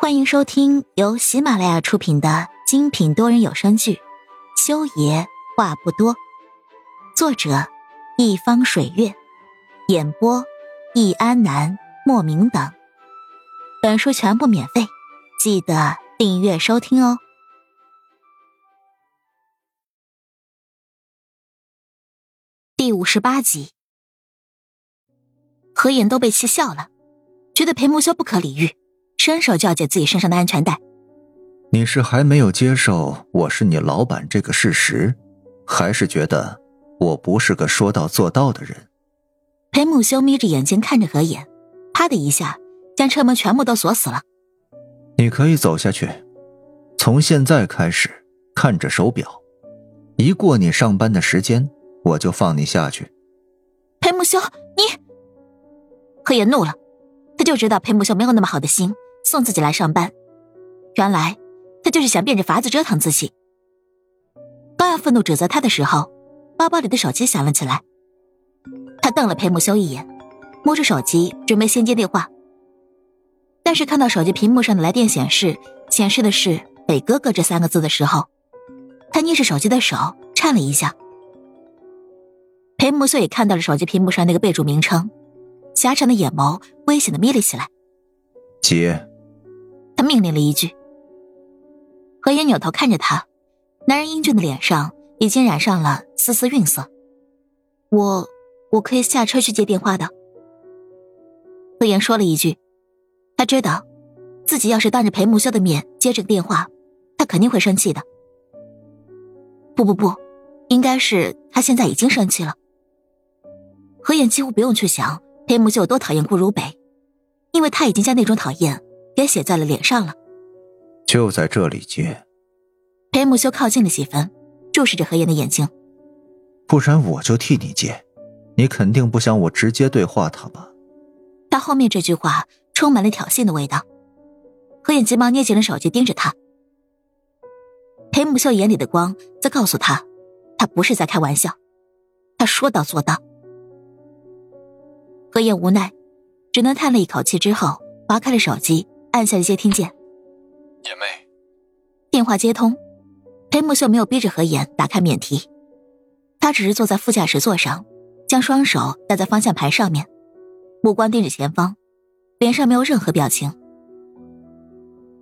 欢迎收听由喜马拉雅出品的精品多人有声剧《修爷话不多》，作者一方水月，演播易安南、莫名等。本书全部免费，记得订阅收听哦。第五十八集，何言都被气笑了，觉得裴木修不可理喻。伸手就要解自己身上的安全带，你是还没有接受我是你老板这个事实，还是觉得我不是个说到做到的人？裴木修眯着眼睛看着何言，啪的一下将车门全部都锁死了。你可以走下去，从现在开始看着手表，一过你上班的时间，我就放你下去。裴木修，你！何言怒了，他就知道裴木修没有那么好的心。送自己来上班，原来他就是想变着法子折腾自己。刚要愤怒指责他的时候，包包里的手机响了起来。他瞪了裴木修一眼，摸着手机准备先接电话。但是看到手机屏幕上的来电显示显示的是“北哥哥”这三个字的时候，他捏着手机的手颤了一下。裴木修也看到了手机屏幕上那个备注名称，狭长的眼眸危险的眯了起来。接。他命令了一句。何言扭头看着他，男人英俊的脸上已经染上了丝丝晕色。我，我可以下车去接电话的。何言说了一句，他知道，自己要是当着裴木修的面接这个电话，他肯定会生气的。不不不，应该是他现在已经生气了。何言几乎不用去想裴木修有多讨厌顾如北，因为他已经将那种讨厌。也写在了脸上了，就在这里接。裴木修靠近了几分，注视着何言的眼睛。不然我就替你接，你肯定不想我直接对话他吧？他后面这句话充满了挑衅的味道。何言急忙捏紧了手机，盯着他。裴木秀眼里的光在告诉他，他不是在开玩笑，他说到做到。何燕无奈，只能叹了一口气，之后拔开了手机。按下了接听键，言妹，电话接通。裴木秀没有逼着何言打开免提，他只是坐在副驾驶座上，将双手搭在方向盘上面，目光盯着前方，脸上没有任何表情。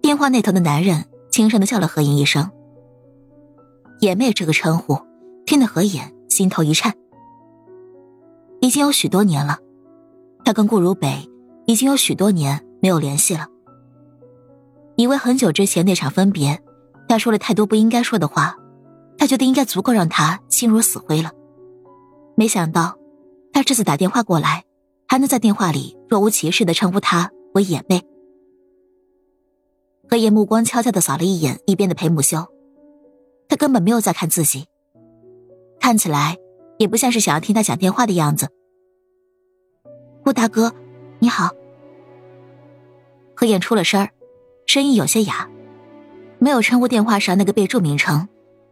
电话那头的男人轻声的叫了何言一声，“野妹”这个称呼，听得何言心头一颤。已经有许多年了，他跟顾如北已经有许多年没有联系了。以为很久之前那场分别，他说了太多不应该说的话，他觉得应该足够让他心如死灰了。没想到，他这次打电话过来，还能在电话里若无其事的称呼他为眼妹。何言目光悄悄的扫了一眼一边的裴木修，他根本没有在看自己，看起来也不像是想要听他讲电话的样子。顾大哥，你好。何言出了声儿。声音有些哑，没有称呼电话上那个备注名称，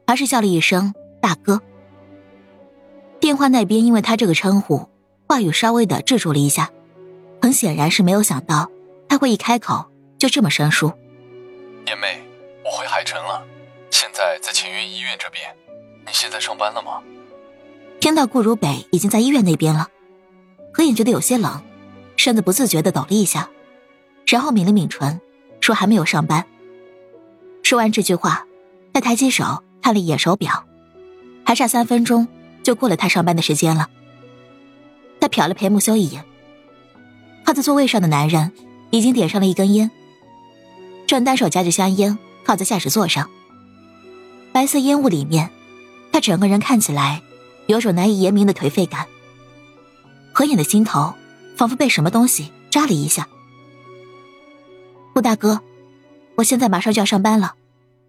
而是叫了一声“大哥”。电话那边因为他这个称呼，话语稍微的滞住了一下，很显然是没有想到他会一开口就这么生疏。叶妹，我回海城了，现在在秦云医院这边。你现在上班了吗？听到顾如北已经在医院那边了，何影觉得有些冷，身子不自觉的抖了一下，然后抿了抿唇。说还没有上班。说完这句话，他抬起手看了一眼手表，还差三分钟就过了他上班的时间了。他瞟了裴木修一眼，靠在座位上的男人已经点上了一根烟，正单手夹着香烟靠在驾驶座上。白色烟雾里面，他整个人看起来有种难以言明的颓废感。何影的心头仿佛被什么东西扎了一下。顾大哥，我现在马上就要上班了，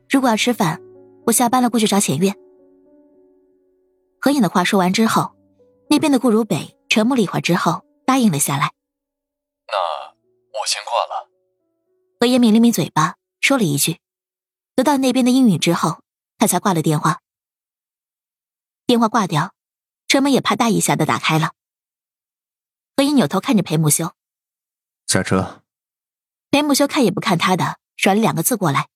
如果要吃饭，我下班了过去找浅月。何影的话说完之后，那边的顾如北沉默了一会儿之后答应了下来。那我先挂了。何言抿了抿嘴巴，说了一句，得到那边的应允之后，他才挂了电话。电话挂掉，车门也啪嗒一下的打开了。何影扭头看着裴木修，下车。裴木修看也不看他的，甩了两个字过来。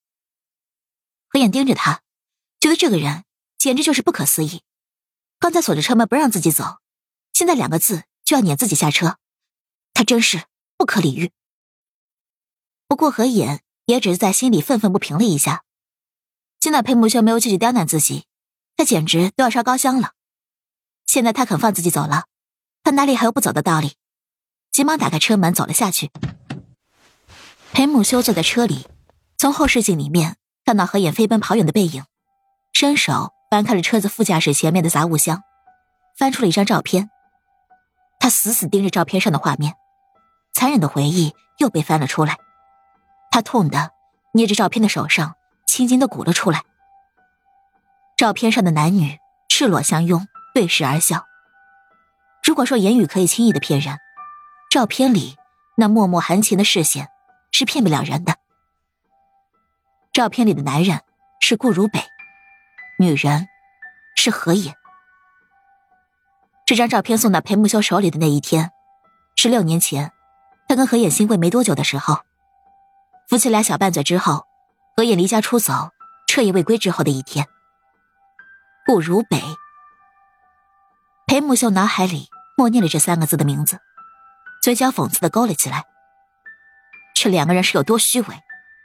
何眼盯着他，觉得这个人简直就是不可思议。刚才锁着车门不让自己走，现在两个字就要撵自己下车，他真是不可理喻。不过何眼也只是在心里愤愤不平了一下。现在裴木修没有继续刁难自己，他简直都要烧高香了。现在他肯放自己走了，他哪里还有不走的道理？急忙打开车门走了下去。裴木修坐在车里，从后视镜里面看到何衍飞奔跑远的背影，伸手翻开了车子副驾驶前面的杂物箱，翻出了一张照片。他死死盯着照片上的画面，残忍的回忆又被翻了出来。他痛的捏着照片的手上青筋都鼓了出来。照片上的男女赤裸相拥，对视而笑。如果说言语可以轻易的骗人，照片里那脉脉含情的视线。是骗不了人的。照片里的男人是顾如北，女人是何野。这张照片送到裴木修手里的那一天，是六年前，他跟何野新婚没多久的时候，夫妻俩小拌嘴之后，何野离家出走，彻夜未归之后的一天。顾如北，裴木修脑海里默念了这三个字的名字，嘴角讽刺的勾了起来。这两个人是有多虚伪，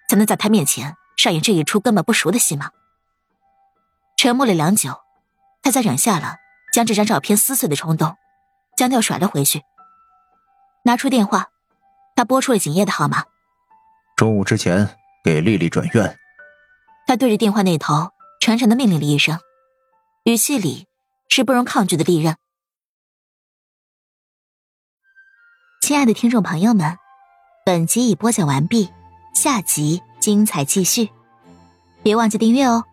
才能在他面前上演这一出根本不熟的戏码？沉默了良久，他才忍下了将这张照片撕碎的冲动，将掉甩了回去。拿出电话，他拨出了景叶的号码。中午之前给丽丽转院。他对着电话那头沉沉的命令了一声，语气里是不容抗拒的利刃。亲爱的听众朋友们。本集已播讲完毕，下集精彩继续，别忘记订阅哦。